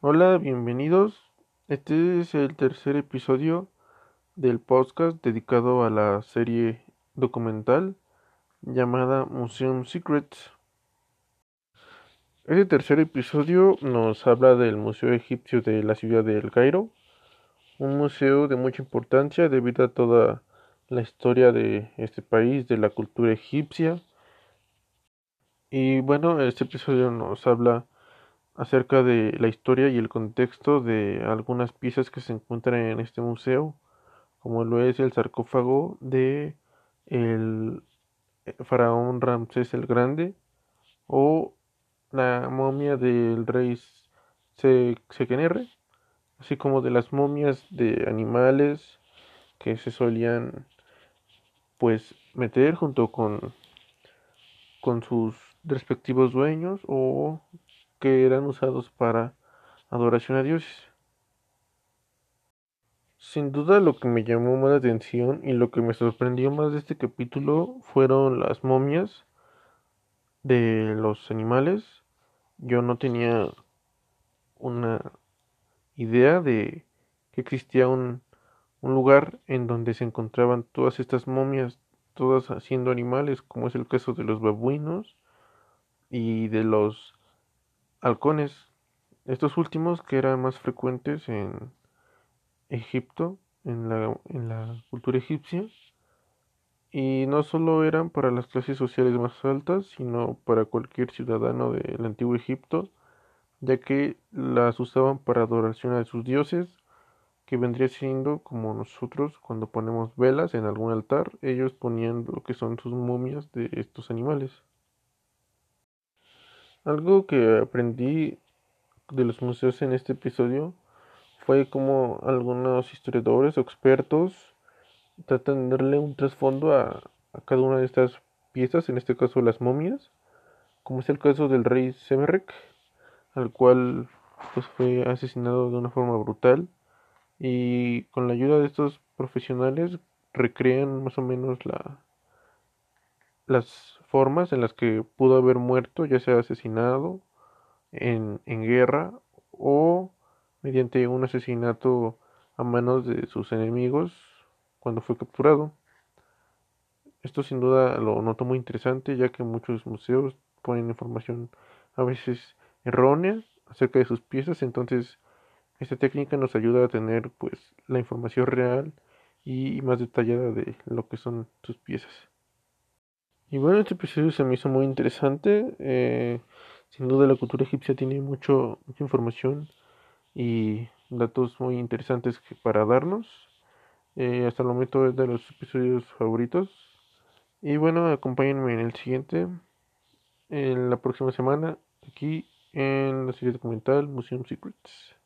Hola, bienvenidos. Este es el tercer episodio del podcast dedicado a la serie documental llamada Museum Secrets. Este tercer episodio nos habla del Museo Egipcio de la ciudad de El Cairo, un museo de mucha importancia debido a toda la historia de este país, de la cultura egipcia. Y bueno, este episodio nos habla acerca de la historia y el contexto de algunas piezas que se encuentran en este museo, como lo es el sarcófago de el faraón Ramsés el Grande o la momia del rey Sekenere, así como de las momias de animales que se solían pues meter junto con con sus respectivos dueños o que eran usados para adoración a dioses. Sin duda lo que me llamó más la atención y lo que me sorprendió más de este capítulo fueron las momias de los animales. Yo no tenía una idea de que existía un, un lugar en donde se encontraban todas estas momias, todas haciendo animales, como es el caso de los babuinos y de los halcones. Estos últimos que eran más frecuentes en Egipto, en la, en la cultura egipcia, y no solo eran para las clases sociales más altas, sino para cualquier ciudadano del antiguo Egipto, ya que las usaban para adoración a sus dioses, que vendría siendo como nosotros cuando ponemos velas en algún altar, ellos ponían lo que son sus momias de estos animales. Algo que aprendí de los museos en este episodio fue como algunos historiadores o expertos tratan de darle un trasfondo a, cada una de estas piezas, en este caso las momias, como es el caso del rey Semerek, al cual pues, fue asesinado de una forma brutal y con la ayuda de estos profesionales recrean más o menos la las formas en las que pudo haber muerto, ya sea asesinado en, en guerra o mediante un asesinato a manos de sus enemigos cuando fue capturado. Esto sin duda lo noto muy interesante ya que muchos museos ponen información a veces errónea acerca de sus piezas, entonces esta técnica nos ayuda a tener pues la información real y más detallada de lo que son sus piezas. Y bueno, este episodio se me hizo muy interesante. Eh, sin duda la cultura egipcia tiene mucho, mucha información y datos muy interesantes para darnos. Eh, hasta el momento es de los episodios favoritos. Y bueno, acompáñenme en el siguiente, en la próxima semana, aquí en la serie documental Museum Secrets.